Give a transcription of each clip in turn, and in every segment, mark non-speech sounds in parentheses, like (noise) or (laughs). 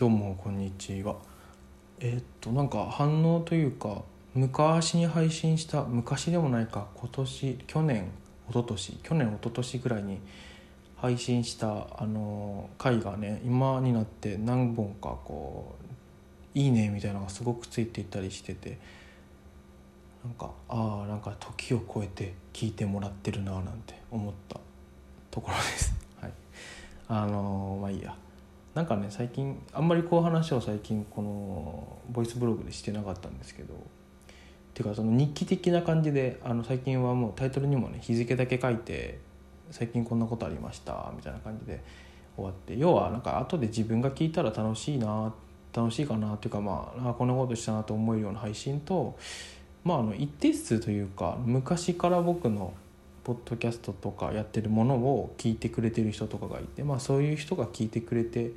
どうもこんにちはえーっとなんか反応というか昔に配信した昔でもないか今年去年一昨年去年一昨年ぐらいに配信したあの回がね今になって何本かこう「いいね」みたいなのがすごくついていったりしててなんかああなんか時を超えて聞いてもらってるななんて思ったところです。はい、あのまあいいや。なんかね最近あんまりこう話を最近このボイスブログでしてなかったんですけどていうかその日記的な感じであの最近はもうタイトルにもね日付だけ書いて最近こんなことありましたみたいな感じで終わって要はなんか後で自分が聞いたら楽しいな楽しいかなっていうかまああこんなことしたなと思えるような配信とまああの一定数というか昔から僕のポッドキャストとかやってるものを聞いてくれてる人とかがいて、まあ、そういう人が聞いてくれて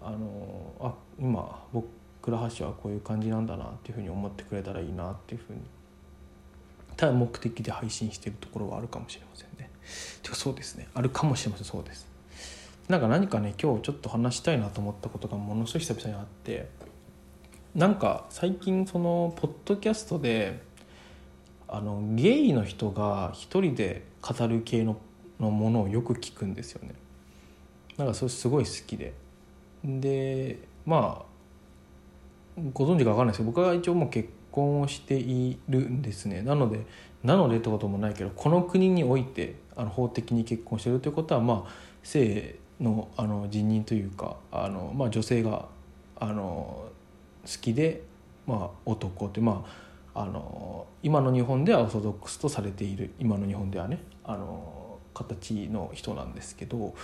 あのあ今僕倉橋はこういう感じなんだなっていうふうに思ってくれたらいいなっていうふうにただ目的で配信してるところはあるかもしれませんね。てかそうですねあるかもしれませんそうです。なんか何かね今日ちょっと話したいなと思ったことがものすごい久々にあってなんか最近そのポッドキャストであのゲイの人が一人で語る系ののものをよく聞くんですよね。なんかそれすごい好きで。でまあご存知か分かんないですけど僕は一応もう結婚をしているんですね。なのでなのでってこともないけどこの国においてあの法的に結婚してるということはまあ性のあの人任というかあの、まあ、女性があの好きで、まあ、男ってまああの今の日本ではオーソドックスとされている今の日本ではねあの形の人なんですけど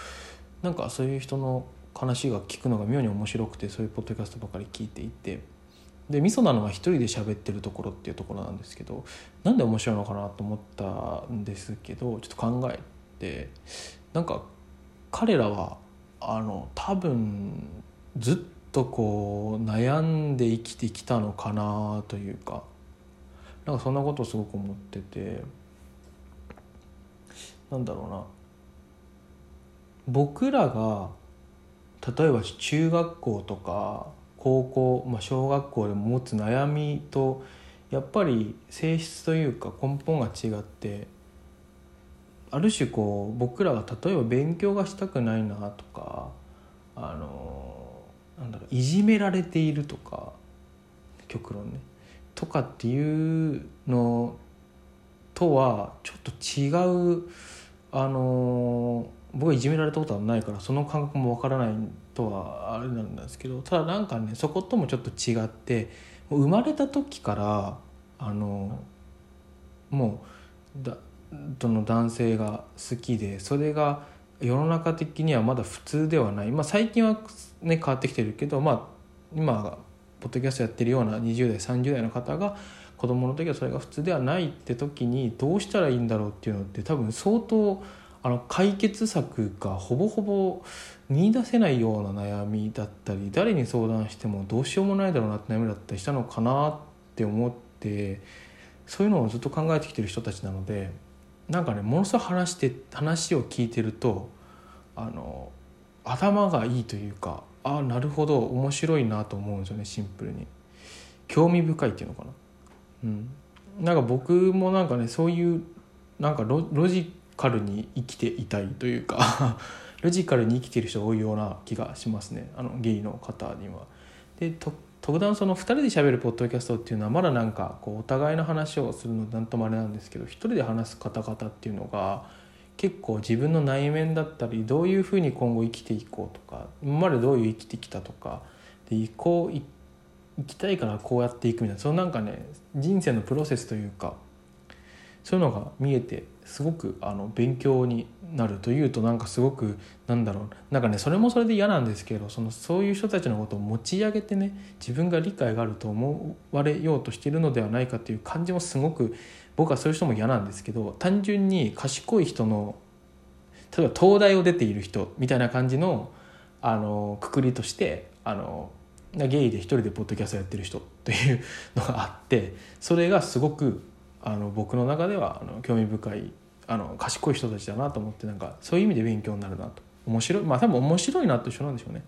なんかそういう人の話が聞くのが妙に面白くてそういうポッドキャストばかり聞いていてでミソなのは一人で喋ってるところっていうところなんですけどなんで面白いのかなと思ったんですけどちょっと考えてなんか彼らはあの多分ずっとこう悩んで生きてきたのかなというかなんかそんなことすごく思っててなんだろうな。僕らが例えば中学校とか高校、まあ、小学校でも持つ悩みとやっぱり性質というか根本が違ってある種こう僕らが例えば勉強がしたくないなとかあのなんだろういじめられているとか極論ね。とかっていうのとはちょっと違うあの僕はいじめられたことはないからその感覚もわからないとはあれなんですけどただなんかねそこともちょっと違って生まれた時からあのもうだその男性が好きでそれが世の中的にはまだ普通ではない、まあ、最近はね変わってきてるけどまあ今ポッドキャストやってるような20代30代の方が子供の時はそれが普通ではないって時にどうしたらいいんだろうっていうのって多分相当あの解決策がほぼほぼ見出せないような悩みだったり誰に相談してもどうしようもないだろうなって悩みだったりしたのかなって思ってそういうのをずっと考えてきてる人たちなのでなんかねものすごい話して話を聞いてるとあの頭がいいというかああなるほど。面白いなと思うんですよねシンプルに。興味深いっていうのかな。うん。なんか僕もなんかねそういうなんかロジカルに生きていたいというか (laughs) ロジカルに生きてる人が多いような気がしますね。あのゲイの方には。で特段その2人で喋るポッドキャストっていうのはまだなんかこうお互いの話をするのなんともあれなんですけど1人で話す方々っていうのが結構自分の内面だったりどういうふうに今後生きていこうとか今までどういう生きてきたとかでこう生きたいからこうやっていくみたいなそのなんかね人生のプロセスというかそういうのが見えてすごくあの勉強になるというとなんかすごくなんだろうなんかねそれもそれで嫌なんですけどそのそういう人たちのことを持ち上げてね自分が理解があると思われようとしているのではないかという感じもすごく僕はそういう人も嫌なんですけど単純に賢い人の例えば東大を出ている人みたいな感じのあのくくりとしてあのゲイで一人でポッドキャストやってる人というのがあってそれがすごくあの僕の中ではあの興味深いあの賢い人たちだなと思ってなんかそういう意味で勉強になるなと面白いまあ多分面白いなと一緒なんでしょうね。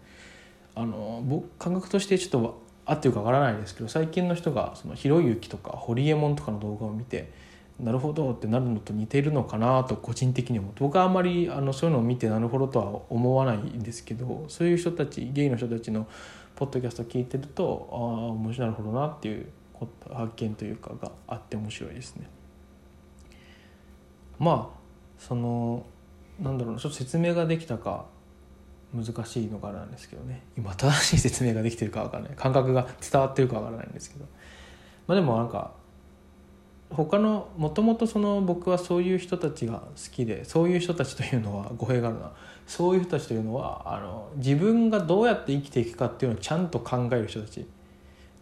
あの僕感覚としてちょっと合ってるかわからないですけど最近の人がそのひろゆきとかホリエモンとかの動画を見てなるほどってなるのと似ているのかなと個人的に思って僕はあんまりあのそういうのを見てなるほどとは思わないんですけどそういう人たちゲイの人たちのポッドキャストを聞いてるとああ面白いなるほどなっていう発見というかがあって面白いですね。まあそのなんだろうちょっと説明ができたか難しいのかなんですけどね。今正しい説明ができてるか分からない。感覚が伝わってるか分からないんですけど。まあでもなんか他のもともとその僕はそういう人たちが好きでそういう人たちというのは語弊があるな。そういう人たちというのはあの自分がどうやって生きていくかっていうのをちゃんと考える人たち。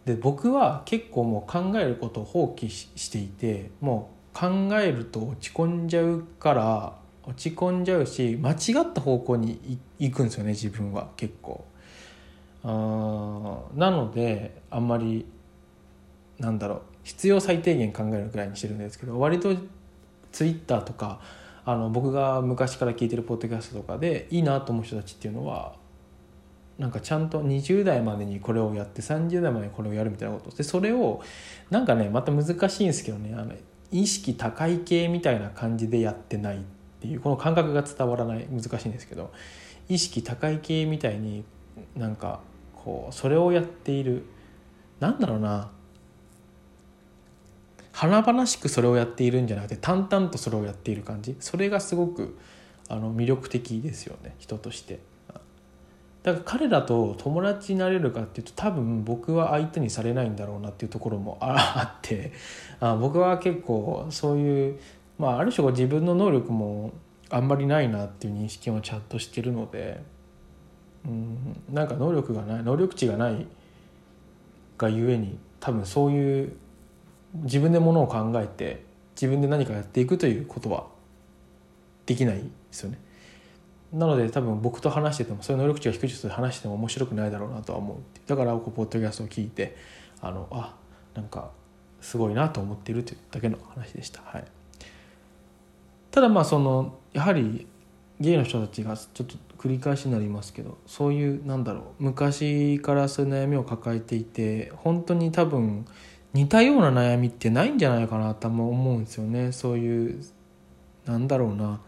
で僕は結構もう考えることを放棄していてもう考えると落ち込んじゃうから落ち込んじゃうし間違った方向に行くんですよね自分は結構。あなのであんまりなんだろう必要最低限考えるぐらいにしてるんですけど割とツイッターとかあの僕が昔から聞いてるポッドキャストとかでいいなと思う人たちっていうのはなんかちゃんと20代までにこれをやって30代までにこれをやるみたいなことでそれをなんかねまた難しいんですけどねあの意識高い系みたいな感じでやってないっていうこの感覚が伝わらない難しいんですけど意識高い系みたいになんかこうそれをやっているなんだろうな華々しくそれをやっているんじゃなくて淡々とそれをやっている感じ。それがすごくあの魅力的ですよね人として。だから彼らと友達になれるかっていうと多分僕は相手にされないんだろうなっていうところもあってあ僕は結構そういうまあある種自分の能力もあんまりないなっていう認識もちゃんとしてるのでうんなんか能力がない能力値がないがゆえに多分そういう自分でものを考えて自分で何かやっていくということはできないですよね。なので多分僕と話しててもそういう能力値が低い人と話しても面白くないだろうなとは思うだからこうポッドキャストを聞いてあのあなんかすごいなと思っているというだけの話でした。はい、ただまあそのやはりゲイの人たちがちょっと繰り返しになりますけどそういうなんだろう昔からそういう悩みを抱えていて本当に多分似たような悩みってないんじゃないかなと思うんですよね。そういうなんだろうな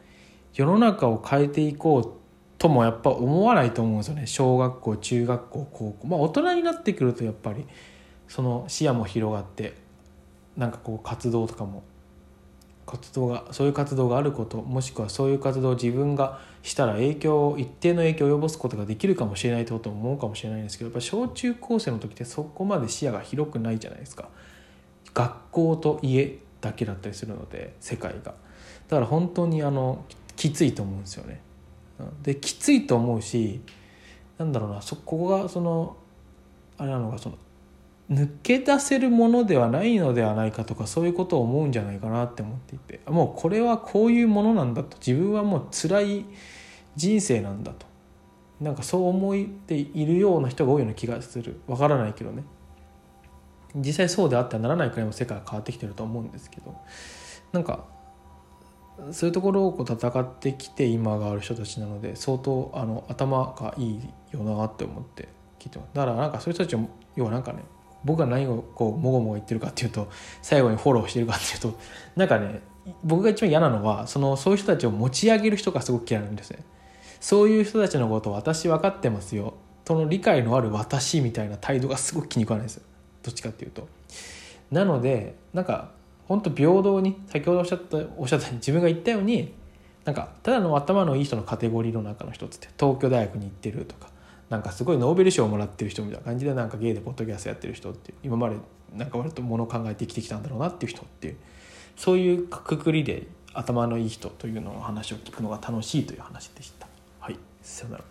世の中を変えていこうともやっぱ思わないと思うんですよね。小学校中学校高校。まあ大人になってくるとやっぱりその視野も広がってなんかこう活動とかも活動がそういう活動があることもしくはそういう活動を自分がしたら影響一定の影響を及ぼすことができるかもしれないとこと思うかもしれないんですけどやっぱ小中高生の時ってそこまで視野が広くないじゃないですか。学校と家だけだったりするので世界が。だから本当にあのきついと思うんですよね。できついと思うしなんだろうなそこがそのあれなのかその抜け出せるものではないのではないかとかそういうことを思うんじゃないかなって思っていてもうこれはこういうものなんだと。自分はもう辛い人生なんだと。なんかそう思っているような人が多いような気がする。わからないけどね。実際そうであってはならないくらいも世界は変わってきてると思うんですけど。なんかそういうところをこう戦ってきて今がある人たちなので相当あの頭がいいよなって思って聞いてます。だからなんかそういう人たちも要はなんかね僕が何をこうもごもご言ってるかっていうと最後にフォローしてるかっていうとなんかね僕が一番嫌なのはそのそういう人たちを持ち上げる人がすごく嫌なんですね。そういう人たちのこと私分かってますよ。との理解のある私みたいな態度がすごく気に食わないですよ。どっちかっていうと。なのでなんか本当平等に先ほどおっしゃったおっしゃったように自分が言ったようになんかただの頭のいい人のカテゴリーの中の一つって東京大学に行ってるとかなんかすごいノーベル賞をもらってる人みたいな感じでなんかゲイでポッドキャストやってる人って今までなんか割ともの考えて生きてきたんだろうなっていう人っていうそういうくくりで頭のいい人というのを話を聞くのが楽しいという話でした。はい、さよなら